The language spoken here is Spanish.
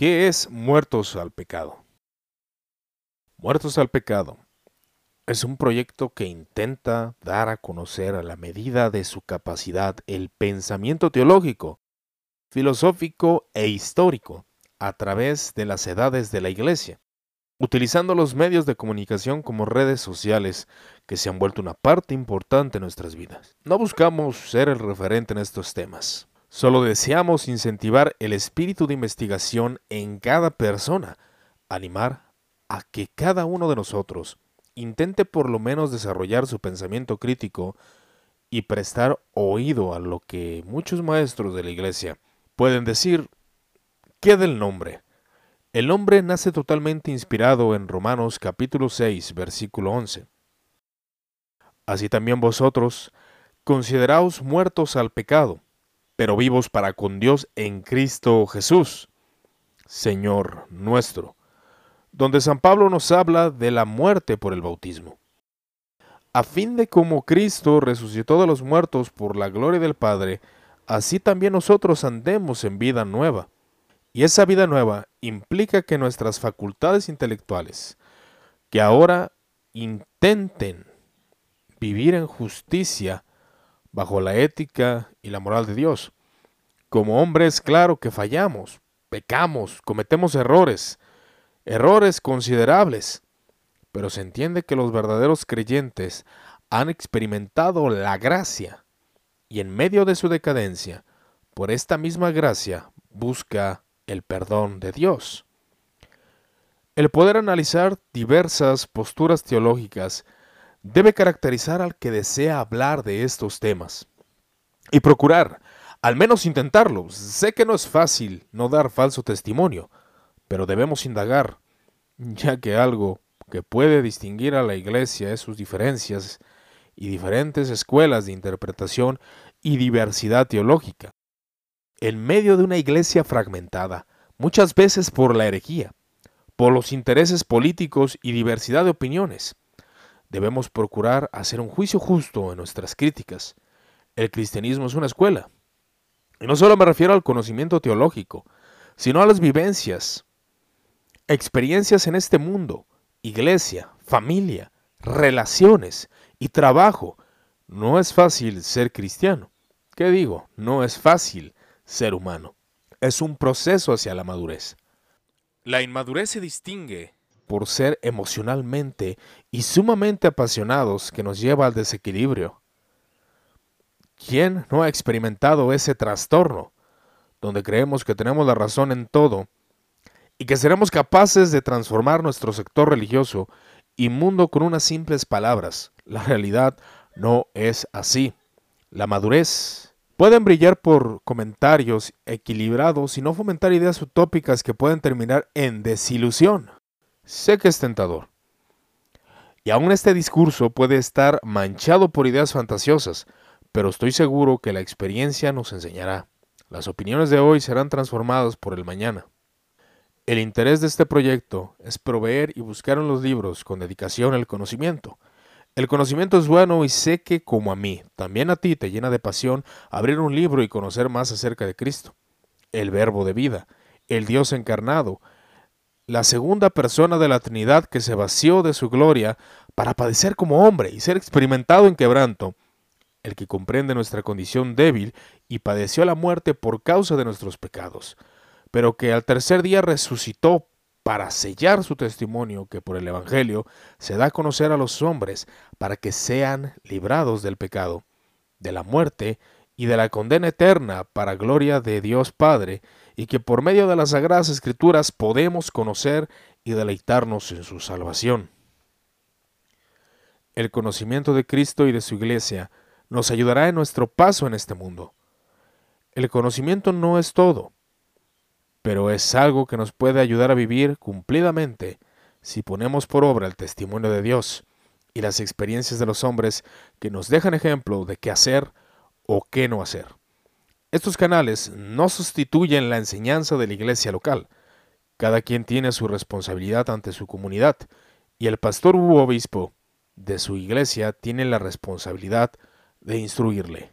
¿Qué es Muertos al Pecado? Muertos al Pecado es un proyecto que intenta dar a conocer a la medida de su capacidad el pensamiento teológico, filosófico e histórico a través de las edades de la Iglesia, utilizando los medios de comunicación como redes sociales que se han vuelto una parte importante en nuestras vidas. No buscamos ser el referente en estos temas, Solo deseamos incentivar el espíritu de investigación en cada persona, animar a que cada uno de nosotros intente por lo menos desarrollar su pensamiento crítico y prestar oído a lo que muchos maestros de la iglesia pueden decir. ¿Qué del nombre? El nombre nace totalmente inspirado en Romanos capítulo 6, versículo 11. Así también vosotros, consideraos muertos al pecado pero vivos para con Dios en Cristo Jesús, Señor nuestro, donde San Pablo nos habla de la muerte por el bautismo, a fin de como Cristo resucitó de los muertos por la gloria del Padre, así también nosotros andemos en vida nueva. Y esa vida nueva implica que nuestras facultades intelectuales, que ahora intenten vivir en justicia, bajo la ética y la moral de Dios. Como hombres, claro que fallamos, pecamos, cometemos errores, errores considerables, pero se entiende que los verdaderos creyentes han experimentado la gracia y en medio de su decadencia, por esta misma gracia, busca el perdón de Dios. El poder analizar diversas posturas teológicas debe caracterizar al que desea hablar de estos temas y procurar, al menos intentarlo. Sé que no es fácil no dar falso testimonio, pero debemos indagar, ya que algo que puede distinguir a la Iglesia es sus diferencias y diferentes escuelas de interpretación y diversidad teológica. En medio de una Iglesia fragmentada, muchas veces por la herejía, por los intereses políticos y diversidad de opiniones, debemos procurar hacer un juicio justo en nuestras críticas. El cristianismo es una escuela. Y no solo me refiero al conocimiento teológico, sino a las vivencias, experiencias en este mundo, iglesia, familia, relaciones y trabajo. No es fácil ser cristiano. ¿Qué digo? No es fácil ser humano. Es un proceso hacia la madurez. La inmadurez se distingue por ser emocionalmente y sumamente apasionados que nos lleva al desequilibrio. ¿Quién no ha experimentado ese trastorno, donde creemos que tenemos la razón en todo y que seremos capaces de transformar nuestro sector religioso y mundo con unas simples palabras? La realidad no es así. La madurez pueden brillar por comentarios equilibrados y no fomentar ideas utópicas que pueden terminar en desilusión. Sé que es tentador. Y aún este discurso puede estar manchado por ideas fantasiosas, pero estoy seguro que la experiencia nos enseñará. Las opiniones de hoy serán transformadas por el mañana. El interés de este proyecto es proveer y buscar en los libros con dedicación el conocimiento. El conocimiento es bueno y sé que, como a mí, también a ti te llena de pasión abrir un libro y conocer más acerca de Cristo, el Verbo de vida, el Dios encarnado, la segunda persona de la Trinidad que se vació de su gloria para padecer como hombre y ser experimentado en quebranto, el que comprende nuestra condición débil y padeció la muerte por causa de nuestros pecados, pero que al tercer día resucitó para sellar su testimonio que por el Evangelio se da a conocer a los hombres para que sean librados del pecado, de la muerte y de la condena eterna para gloria de Dios Padre, y que por medio de las Sagradas Escrituras podemos conocer y deleitarnos en su salvación. El conocimiento de Cristo y de su Iglesia nos ayudará en nuestro paso en este mundo. El conocimiento no es todo, pero es algo que nos puede ayudar a vivir cumplidamente si ponemos por obra el testimonio de Dios y las experiencias de los hombres que nos dejan ejemplo de qué hacer o qué no hacer. Estos canales no sustituyen la enseñanza de la iglesia local. Cada quien tiene su responsabilidad ante su comunidad y el pastor u obispo de su iglesia tiene la responsabilidad de instruirle.